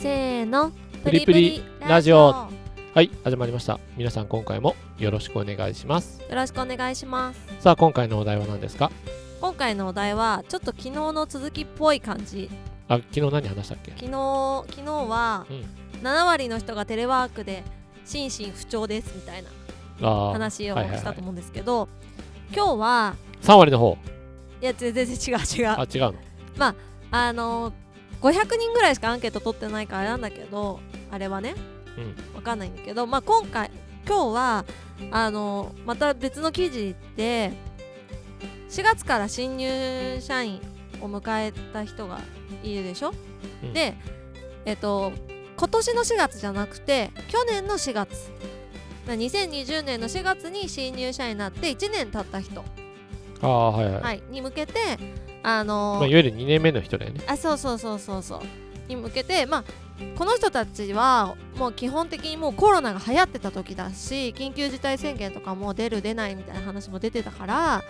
せーの。プリプリラジオ。はい始まりました。皆さん今回もよろしくお願いします。よろしくお願いします。さあ今回のお題は何ですか？今回のお題はちょっと昨日の続きっぽい感じ。あ昨日何話したっけ？昨日昨日はうん。7割の人がテレワークで心身不調ですみたいな話をはいはいはいしたと思うんですけど、今日は3割の方？いや全然違う違う。あ違うの？あの500人ぐらいしかアンケート取ってないからあれなんだけどあれはね、うん。わかんないんだけど、まあ、今回今日はあのまた別の記事で4月から新入社員を迎えた人がいるでしょ、うん。でえっと今年の4月じゃなくて去年の4月。だ2020年の4月に新入社員になって1年経った人、ああはいはい、はい、に向けてあのまあ、いわゆる2年目の人だよね。あそうそうそうそうそう。に向けてまあこの人たちはもう基本的にもうコロナが流行ってた時だし緊急事態宣言とかも出る出ないみたいな話も出てたから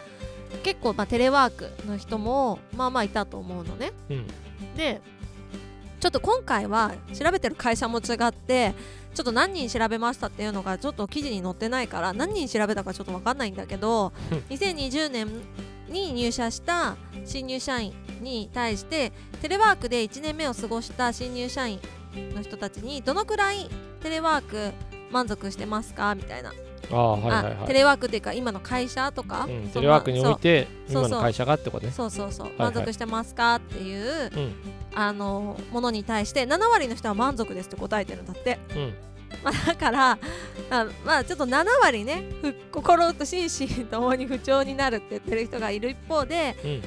結構まあテレワークの人もまあまあいたと思うのね。うん。でちょっと今回は調べてる会社も違ってちょっと何人調べましたっていうのがちょっと記事に載ってないから何人調べたかちょっと分かんないんだけどうん。2020年に入社した新入社員に対してテレワークで1年目を過ごした新入社員の人たちにどのくらいテレワーク満足してますか？みたいな、ああはいはいテレワークっていうか今の会社とか、うん、テレワークにおいて今の会社がってことね。そうそうそう。はい満足してますか？っていう、うん。あのものに対して7割の人は満足ですって答えてるんだって、うん。まあ、だからあまあちょっと7割ねふ心と心身ともに不調になるって言ってる人がいる一方でうん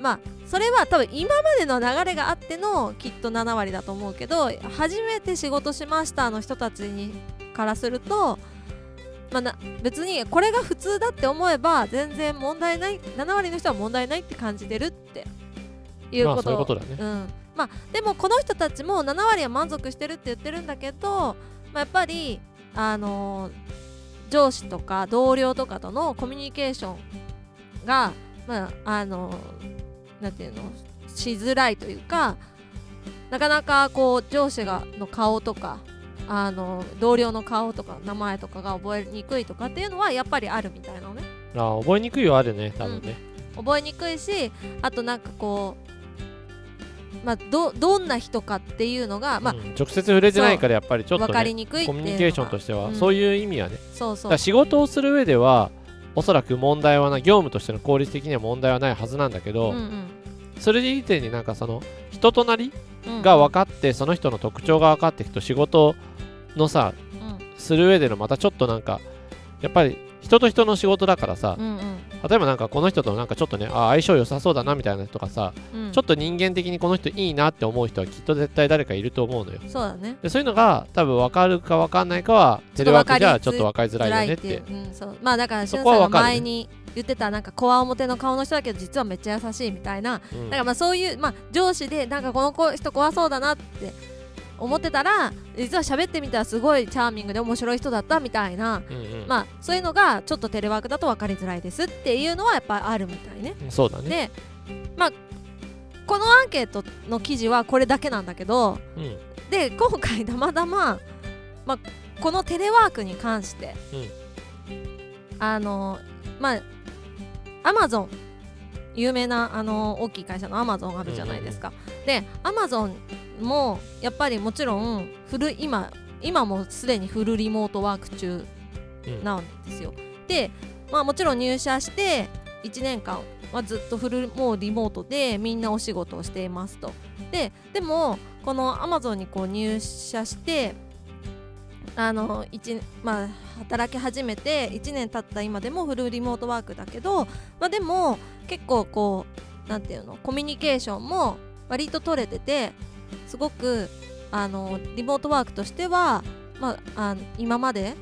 まあそれは多分今までの流れがあってのきっと7割だと思うけど初めて仕事しましたの人たちにからすると、まあ、な別にこれが普通だって思えば全然問題ない7割の人は問題ないって感じてるっていうまあこと,、だね。うん。まあ、でもこの人たちも7割は満足してるって言ってるんだけど、まあ、やっぱりあの上司とか同僚とかとのコミュニケーションがまああのなんていうの？しづらいというかなかなかこう上司がの顔とかあの同僚の顔とか名前とかが覚えにくいとかっていうのはやっぱりあるみたいなのね。ああ覚えにくいはあるね多分ね、覚えにくいしあとなんかこうまあどどんな人かっていうのがまあうん直接触れてないからやっぱりちょっ分かとねりにくいコミュニケーションとしては、うん。そういう意味はね。そうそう。仕事をする上ではおそらく問題はない業務としての効率的には問題はないはずなんだけど、うんうん。それ以前になんかその人となりうん。が分かって、その人の特徴が分かっていくと仕事のさうん。する上でのまたちょっとなんかやっぱり人と人の仕事だからさ、うんうん。例えばなんかこの人となんかちょっとねあ相性良さそうだなみたいな人がさ、うん。ちょっと人間的にこの人いいなって思う人はきっと絶対誰かいると思うのよ。そうだね。でそういうのが多分分かるか分かんないかはテレワークじゃちょっと分かりづらいよねって。いう、うん、そう。まあだからしゅそんさんが前に言ってたなんかこわ表の顔の人だけど実はめっちゃ優しいみたいな。うん。だからまあそういう、まあ、上司でなんかこの子人怖そうだなって思ってたら実は喋ってみたらすごいチャーミングで面白い人だったみたいな、うんうん。まあそういうのがちょっとテレワークだと分かりづらいですっていうのはやっぱあるみたいね。うんそうだね。でまあこのアンケートの記事はこれだけなんだけどうん。で今回たまたま、まあ、このテレワークに関して、あのまあアマゾン有名なあの大きい会社のアマゾンあるじゃないですか。でアマゾンもやっぱりもちろんフル今今もすでにフルリモートワーク中うんなんですよ。で、まあ、もちろん入社して1年間はずっとフルもうリモートでみんなお仕事をしていますと。ででもこのアマゾンにこう入社してあの一まあ、働き始めて1年経った今でもフルリモートワークだけど、まあ、でも結構こうなんていうのコミュニケーションも割と取れててすごくあのリモートワークとしては、まあ、あ今まで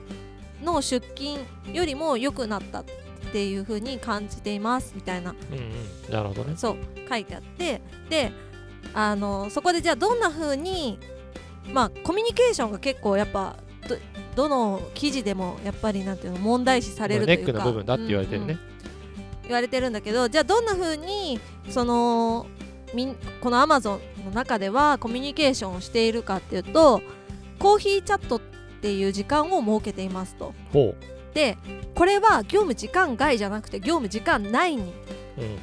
の出勤よりも良くなったっていう風に感じていますみたいな。うんうん。なるほどね。そう書いてあって。であのそこでじゃあどんな風にまあコミュニケーションが結構やっぱどどの記事でもやっぱりなんていうの問題視されるとネいうか。ックの部分だって言われてるね、うんうん。言われてるんだけどじゃあどんな風にそのみんこの Amazon の中ではコミュニケーションをしているかっていうとコーヒーチャットっていう時間を設けていますと。ほでこれは業務時間外じゃなくて業務時間内に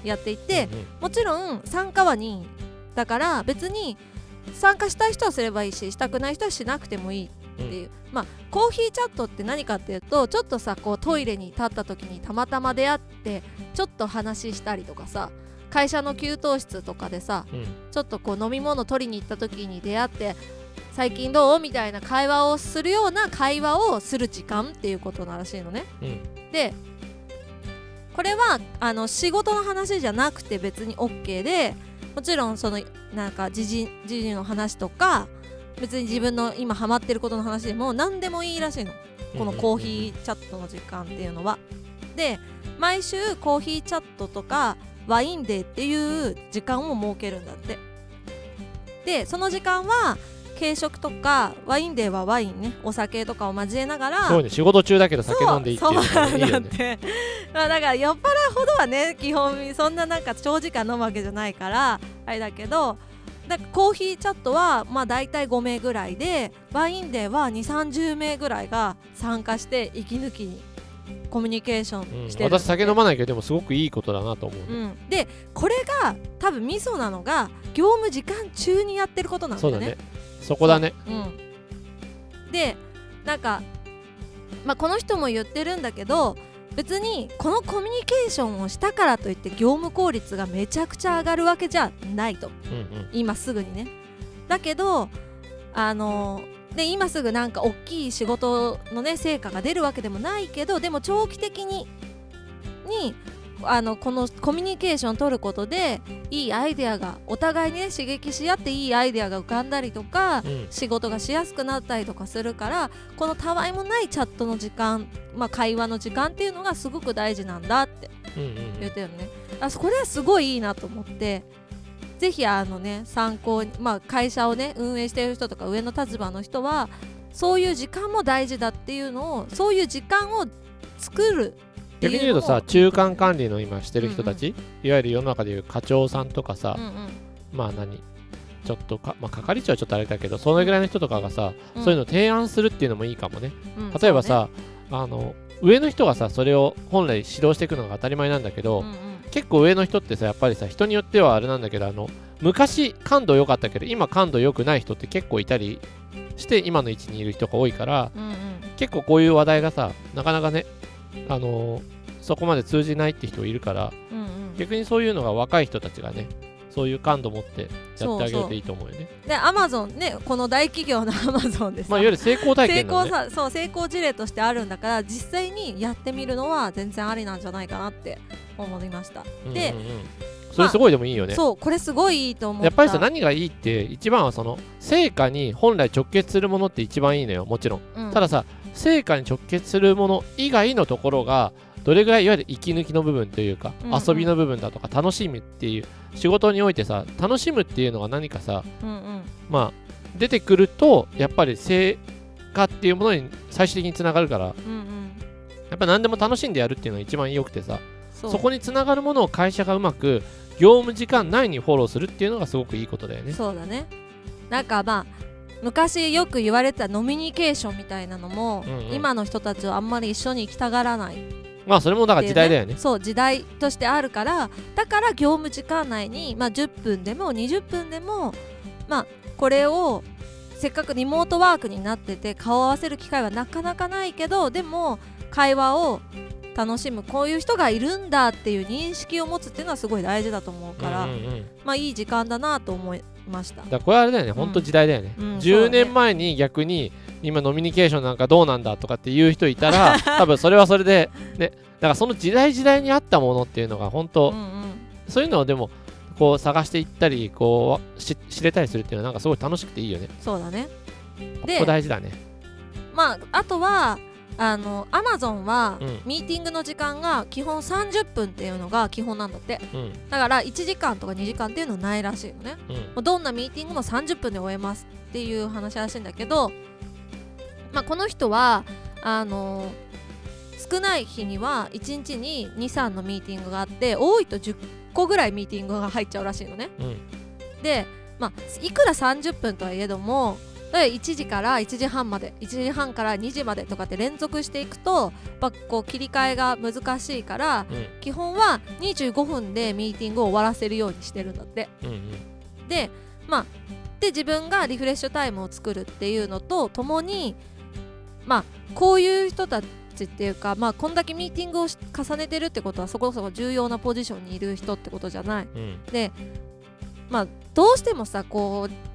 やっていて、うんうん。もちろん参加は任意だから別に参加したい人はすればいいししたくない人はしなくてもいい。っていう、まあコーヒーチャットって何かっていうとちょっとさこうトイレに立った時にたまたま出会ってちょっと話したりとかさ会社の給湯室とかでさうん。ちょっとこう飲み物取りに行った時に出会って最近どうみたいな会話をするような会話をする時間っていうことならしいのね。うん。でこれはあの仕事の話じゃなくて別に OK でもちろんそのなんか時事時事の話とか別に自分の今ハマってることの話でも何でもいいらしいの。このコーヒーチャットの時間っていうのは。で毎週コーヒーチャットとかワインデーっていう時間を設けるんだって。でその時間は軽食とかワインデーはワインね。お酒とかを交えながら。そうね仕事中だけど酒飲んでいいっていうのいいよね。まあだから酔っ払うほどはね基本そんななんか長時間飲むわけじゃないからあれだけどだコーヒーチャットはまあ大体5名ぐらいでワインデーは2 3 0名ぐらいが参加して息抜きにコミュニケーショうん。ンしてるんだって、私酒飲まないけどでもすごくいいことだなと思う。ね、うん、でこれが多分ミソなのが業務時間中にやってることなんだよね。そうだね。そこだね。うん、でなんか、まあ、この人も言ってるんだけど別にこのコミュニケーションをしたからといって業務効率がめちゃくちゃ上がるわけじゃないと。うんうん。今すぐにね。だけどあので今すぐなんか大きい仕事のね成果が出るわけでもないけどでも長期的ににあのこのコミュニケーションを取ることでいいアイデアがお互いにね刺激し合っていいアイデアが浮かんだりとかうん。仕事がしやすくなったりとかするからこのたわいもないチャットの時間、まあ、会話の時間っていうのがすごく大事なんだって言ってるのね。あこれはすごいいいなと思ってぜひあのね参考に、まあ、会社をね運営している人とか上の立場の人はそういう時間も大事だっていうのをそういう時間を作る逆に言うとさ中間管理の今してる人たち、いわゆる世の中でいう課長さんとかさ、うんうん。まあ何ちょっとか、まあ、係長はちょっとあれだけどそのぐらいの人とかがさ、うん。そういうのを提案するっていうのもいいかもね。うん。例えばさ、あの上の人がさそれを本来指導していくのが当たり前なんだけど、うんうん。結構上の人ってさやっぱりさ人によってはあれなんだけどあの昔感度良かったけど今感度良くない人って結構いたりして今の位置にいる人が多いからうんうん。結構こういう話題がさなかなかねあのーそこまで通じないって人いるからうんうん。逆にそういうのが若い人たちがねそういう感度持ってやってあげるといいと思うよね。でアマゾンねこの大企業のアマゾンでさ、まあいわゆる成功体成験ね。功さそう成功事例としてあるんだから実際にやってみるのは全然ありなんじゃないかなって思いました、でうんうんうん。それすごいでもいいよね、そうこれすごいいいと思った。やっぱりさ何がいいって一番はその成果に本来直結するものって一番いいのよもちろんうんたださ成果に直結するもの以外のところがどれぐらいいわゆる息抜きの部分というか、うんうん。遊びの部分だとか楽しみっていう仕事においてさ楽しむっていうのが何かさうんうん。まあ出てくるとやっぱり成果っていうものに最終的につながるからやうんうん。っぱ何でも楽しんでやるっていうのが一番良くてさそそこにつながるものを会社がうまく業務時間内にフォローするっていうのがすごくいいことだよね。そうだね。なんかまあ昔よく言われてたノミニケーションみたいなのも、うんうん。今の人たちはあんまり一緒に行きたがらないまあそれもだから時代だよね。そう時代としてあるからだから業務時間内に、まあ、10分でも20分でもまあこれをせっかくリモートワークになってて顔を合わせる機会はなかなかないけどでも会話を楽しむこういう人がいるんだっていう認識を持つっていうのはすごい大事だと思うから、うんうんうんまあいい時間だなと思いましただこれあれだよね、ほんと時代だよね。うんそうだ10ね年前に逆に今ノミニケーションなんかどうなんだとかっていう人いたら 多分それはそれでねだからその時代時代に合ったものっていうのが本当、うんうんそういうのをでもこう探していったりこうし知れたりするっていうのはなんかすごい楽しくていいよね。そうだねこでこ大事だね。まああとはあのアマゾンは、うん。ミーティングの時間が基本30分っていうのが基本なんだって。うん。だから1時間とか2時間っていうのはないらしいのね。うん。もうどんなミーティングも30分で終えますっていう話らしいんだけど、まあ、この人はあの少ない日には1日に23のミーティングがあって多いと10個ぐらいミーティングが入っちゃうらしいのね。うん。でまあいくら30分とはいえども例えば1時から1時半まで1時半から2時までとかって連続していくとやっぱこう切り替えが難しいからうん。基本は25分でミーティングを終わらせるようにしてるんだって。うんうん。でまあで自分がリフレッシュタイムを作るっていうのとともにまあこういう人たちっていうかまあこんだけミーティングをし重ねてるってことはそこそこ重要なポジションにいる人ってことじゃない。うん。でまあどうしてもさこう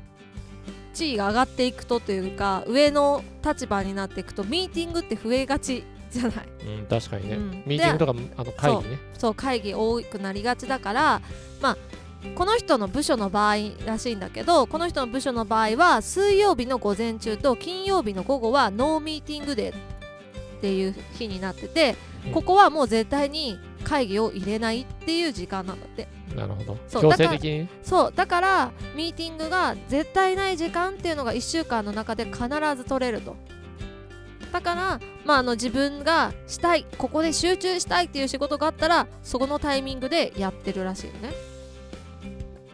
地位が上がっていくとというか上の立場になっていくとミーティングって増えがちじゃない？うん、確かにね、うん。ミーティングとかあの会議ね。そう会議多くなりがちだからまあこの人の部署の場合らしいんだけどこの人の部署の場合は水曜日の午前中と金曜日の午後はノーミーティングデーっていう日になっててうん。ここはもう絶対に会議を入れないっていう時間なんだって。なるほど。そう強制的に？ねそうだからミーティングが絶対ない時間っていうのが1週間の中で必ず取れると。だから、まあ、あの自分がしたいここで集中したいっていう仕事があったらそこのタイミングでやってるらしいよね。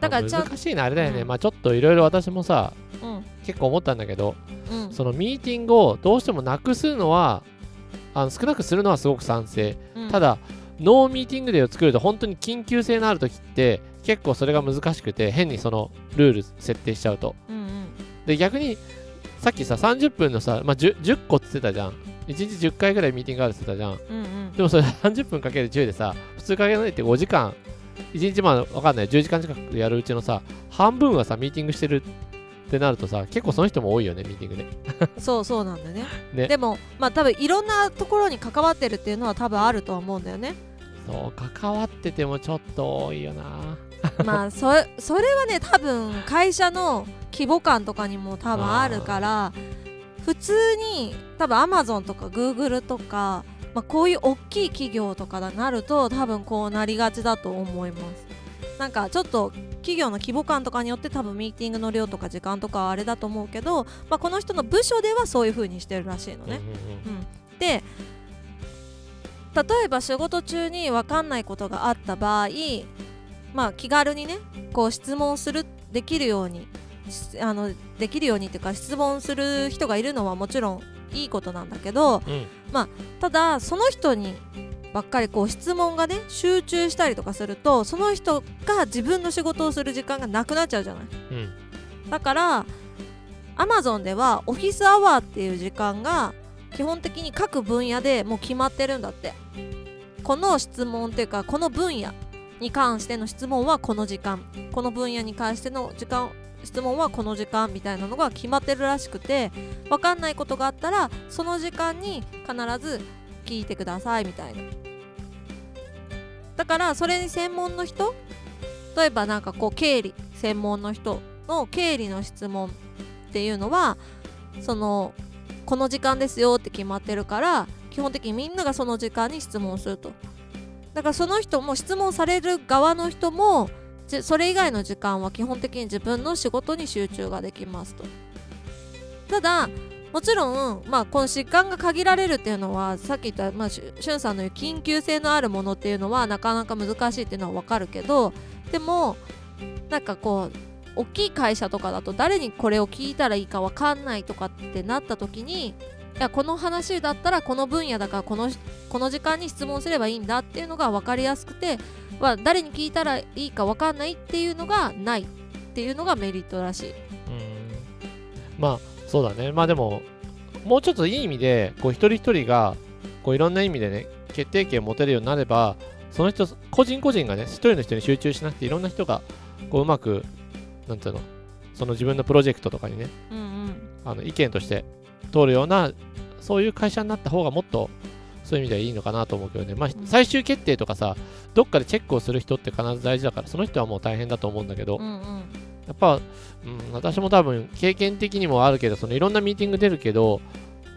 だからちゃん難しいなあれだよね、うん。まあちょっといろいろ私もさうん。結構思ったんだけどうん。そのミーティングをどうしてもなくすのはあの少なくするのはすごく賛成、うん。ただノーミーティングデーを作ると本当に緊急性のある時って結構それが難しくて変にそのルール設定しちゃうと。うんうん。で逆にさっきさ30分のさ、まあ、10, 10個っつってたじゃん。1日10回ぐらいミーティングがあるっつってたじゃん。うんうん。でもそれ30分かける10でさ普通かけないって5時間1日まあわかんない。10時間近くやるうちのさ半分はさミーティングしてるってなるとさ結構その人も多いよねミーティングで そうそうなんだよね。ね。でもまあ多分いろんなところに関わってるっていうのは多分あるとは思うんだよね。そう関わっててもちょっと多いよな。まあそそれはね多分会社の規模感とかにも多分あるから普通に多分アマゾンとかグーグルとか、まあ、こういう大きい企業とかになると多分こうなりがちだと思いますなんかちょっと企業の規模感とかによって多分ミーティングの量とか時間とかはあれだと思うけど、まあ、この人の部署ではそういう風にしてるらしいのね、うんで例えば仕事中に分かんないことがあった場合まあ気軽にねこう質問するできるようにしあのできるようにっていうか質問する人がいるのはもちろんいいことなんだけどうん。うんただその人にばっかりこう質問がね集中したりとかするとその人が自分の仕事をする時間がなくなっちゃうじゃない。うん。だから Amazon ではオフィスアワーっていう時間が基本的に各分野でもう決まってるんだって。この質問っていうかこの分野に関しての質問はこの時間。この分野に関しての時間質問はこの時間みたいなのが決まってるらしくて分かんないことがあったらその時間に必ず聞いてくださいみたいなだからそれに専門の人例えばなんかこう経理専門の人の経理の質問っていうのはそのこの時間ですよって決まってるから基本的にみんながその時間に質問すると。だからその人も質問される側の人もそれ以外の時間は基本的に自分の仕事に集中ができますと。ただもちろん、まあ、この疾患が限られるっていうのはさっき言った、まあ、しゅんさんの言う緊急性のあるものっていうのはなかなか難しいっていうのは分かるけどでもなんかこう大きい会社とかだと誰にこれを聞いたらいいか分かんないとかってなった時にいやこの話だったらこの分野だからこのこの時間に質問すればいいんだっていうのが分かりやすくて、まあ、誰に聞いたらいいか分かんないっていうのがないっていうのがメリットらしい。うんまあそうだね。まあでももうちょっといい意味でこう一人一人がこういろんな意味でね決定権を持てるようになればその人個人個人がね一人の人に集中しなくていろんな人がこううまくなんていうのその自分のプロジェクトとかにねうんうん。あの意見として通るようなそういう会社になった方がもっとそういう意味ではいいのかなと思うけどね、まあうん、最終決定とかさどっかでチェックをする人って必ず大事だからその人はもう大変だと思うんだけど、うんうんやっぱ、うん、私も多分経験的にもあるけどそのいろんなミーティング出るけど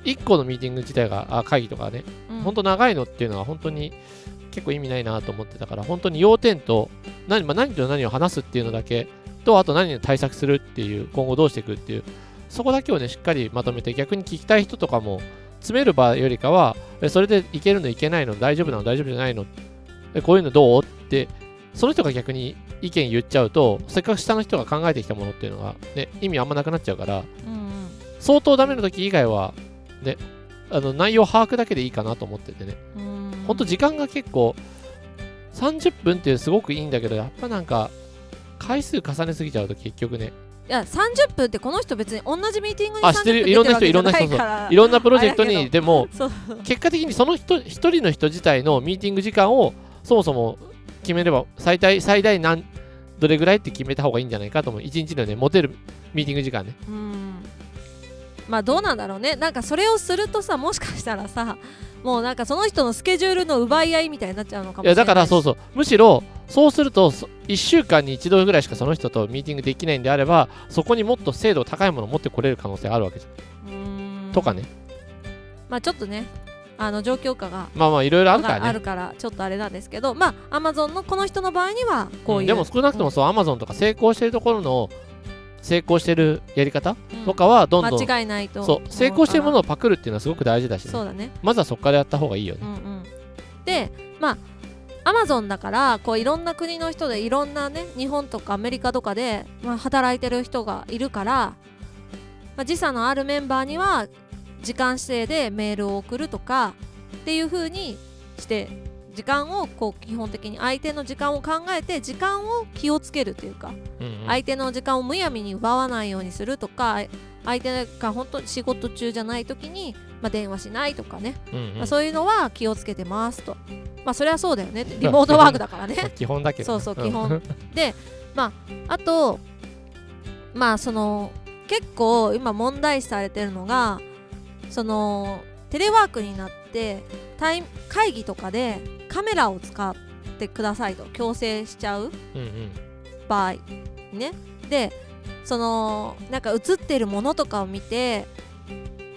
1個のミーティング自体があ会議とかね、うん。本当長いのっていうのは本当に結構意味ないなと思ってたから本当に要点と何,、まあ、何と何を話すっていうのだけとあと何に対策するっていう今後どうしていくっていうそこだけをねしっかりまとめて逆に聞きたい人とかも詰める場よりかはえそれでいけるのいけないの大丈夫なの大丈夫じゃないのえこういうのどう？ってその人が逆に意見言っちゃうとせっかく下の人が考えてきたものっていうのが、ね、意味あんまなくなっちゃうからうんうん。相当ダメな時以外はねあの内容把握だけでいいかなと思っててね。うん。ほんと時間が結構30分ってすごくいいんだけどやっぱなんか回数重ねすぎちゃうと結局ね。いや30分ってこの人別に同じミーティングに30あ知ってる。分いろんな人いろんな人いろんなプロジェクトにでも結果的にその人一人の人自体のミーティング時間をそもそも決めれば最大最大何どれぐらいって決めた方がいいんじゃないかと思う。1日のね持てるミーティング時間ね。うん。まあどうなんだろうね。なんかそれをするとさもしかしたらさもうなんかその人のスケジュールの奪い合いみたいになっちゃうのかもしれないいやだからそうそう。むしろそうすると1週間に1度ぐらいしかその人とミーティングできないんであればそこにもっと精度高いものを持ってこれる可能性があるわけじゃん。とかね。まあちょっとねあの状況下がまあまあいろいろあるからね。あるからちょっとあれなんですけどまあアマゾンのこの人の場合にはこういう、ん。でも少なくともそうアマゾンとか成功してるところの成功してるやり方うん。とかはどんどん、間違いないとそう成功してるものををパクるっていうのはすごく大事だしね、そうだね。まずはそこからやった方がいいよね。うんうん。でまあアマゾンだからこういろんな国の人でいろんなね日本とかアメリカとかで、まあ、働いてる人がいるから、まあ、時差のあるメンバーには時間指定でメールを送るとかっていう風にして時間をこう基本的に相手の時間を考えて時間を気をつけるというかうんうん相手の時間をむやみに奪わないようにするとか相手が本当に仕事中じゃない時に、まあ、電話しないとかねうんうんまあ、そういうのは気をつけてますと。まあそれはそうだよね。リモートワークだからまあね。基本だけどね、そうそう基本で、まああとまあその結構今問題視されてるのがそのテレワークになってタイ会議とかでカメラを使ってくださいと強制しちゃう場合ね。でそのなんか映ってるものとかを見て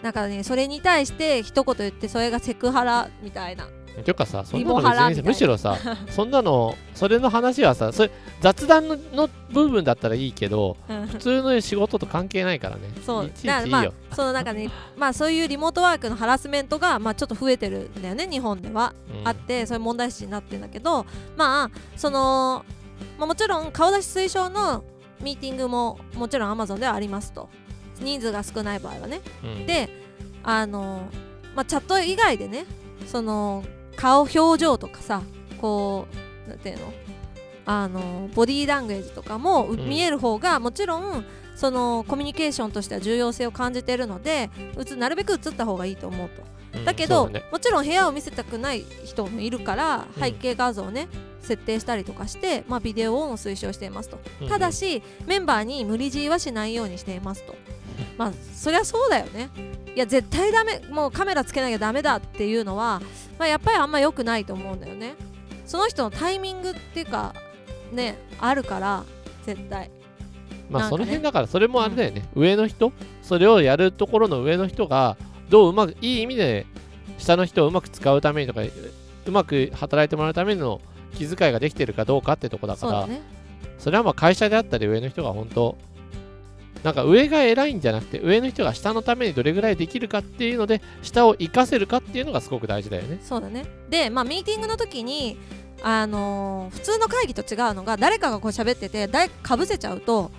なんかねそれに対して一言言ってそれがセクハラみたいなていうかさそんなの別にむしろさ そんなのそれの話はさそれ雑談のの部分だったらいいけど普通の仕事と関係ないからね。そう。いちいだからまあちいいよ、そのなんかねまあそういうリモートワークのハラスメントがまあちょっと増えてるんだよね日本では、うん。あってそういう問題視になってるんだけどまあその、まあ、もちろん顔出し推奨のミーティングももちろん Amazon ではありますと。人数が少ない場合はね。うん。であの、まあ、チャット以外でねその顔表情とかさこうなんていうの？あのボディーランゲージとかもううん。見える方がもちろんそのコミュニケーションとしては重要性を感じているのでうつなるべく映った方がいいと思うと。うんだけど、そうだね。もちろん部屋を見せたくない人もいるからうん。背景画像をね、設定したりとかして、まあ、ビデオオンを推奨していますと、うん。ただしメンバーに無理強いはしないようにしていますとまあそりゃそうだよね。いや絶対ダメもうカメラつけなきゃダメだっていうのは、まあ、やっぱりあんま良くないと思うんだよね。その人のタイミングっていうかねあるから絶対。まあその辺だからそれもあれだよね、上の人それをやるところの上の人がどううまくいい意味で下の人をうまく使うためにとかうまく働いてもらうための気遣いができてるかどうかってとこだからそね。それはまあ会社であったり上の人が本当なんか上が偉いんじゃなくて上の人が下のためにどれぐらいできるかっていうので下を活かせるかっていうのがすごく大事だよね。そうだね。でまあミーティングの時にあのー普通の会議と違うのが誰かがこう喋ってて誰かぶせちゃうと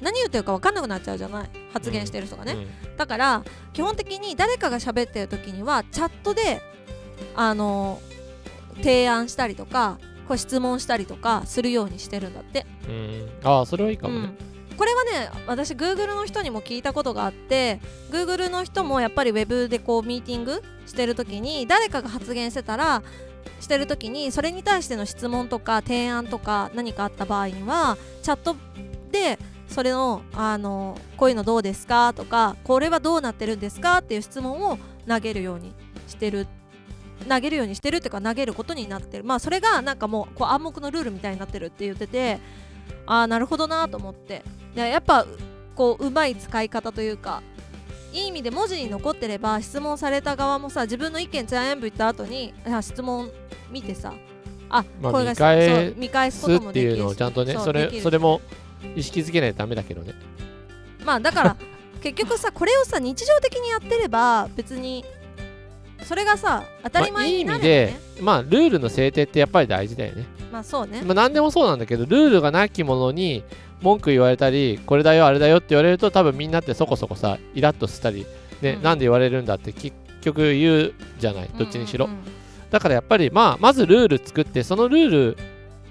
何言ってるか分かんなくなっちゃうじゃない？発言してる人がね、うんだから基本的に誰かが喋ってる時にはチャットであのー提案したりとかこう質問したりとかするようにしてるんだって、うん、ああそれはいいかもね。うんこれはね私 Google の人にも聞いたことがあって Google の人もやっぱり Web でこうミーティングしてる時に誰かが発言してたらしてる時にそれに対しての質問とか提案とか何かあった場合にはチャットでそれのあのこういうのどうですかとかこれはどうなってるんですか？っていう質問を投げるようにしてる。投げるようにしてるっていうか投げることになってる。まあそれがなんかもうこう暗黙のルールみたいになってるって言っててああなるほどなと思って。やっぱこううまい使い方というかいい意味で文字に残ってれば質問された側もさ自分の意見全部言った後にあ質問見てさあ、まあこれが見返見返すこすともっていうのをちゃんとねそれそれも意識づけないとダメだけどね。まあだから結局さこれをさ日常的にやってれば別にそれがさ当たり前になるよ味でね、まあルールの制定ってやっぱり大事だよね。まあそうねまあ、何でもそうなんだけどルールがなきものに文句言われたりこれだよあれだよって言われると多分みんなってそこそこさイラッとしたり、ねうん。なんで言われるんだって結局言うじゃないどっちにしろ、うんうんだからやっぱりまあまずルール作ってそのルー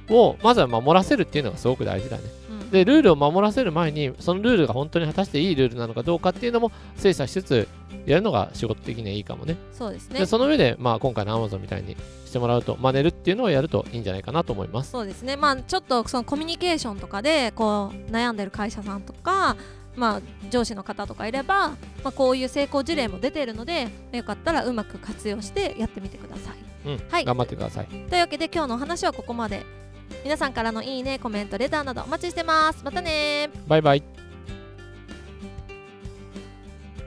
ルをまずは守らせるっていうのがすごく大事だね。うんうんでルールを守らせる前にそのルールが本当に果たしていいルールなのかどうかっていうのも精査しつつやるのが仕事的にはいいかもね。そうですね。でその上で、まあ、今回の Amazon みたいにしてもらうと真似るっていうのをやるといいんじゃないかなと思います。そうですね。まあちょっとそのコミュニケーションとかでこう悩んでる会社さんとかまあ上司の方とかいれば、まあ、こういう成功事例も出ているのでよかったらうまく活用してやってみてください。うん、はい。頑張ってください。というわけで今日のお話はここまで皆さんからのいいねコメントレターなどお待ちしてます。またねバイバイ。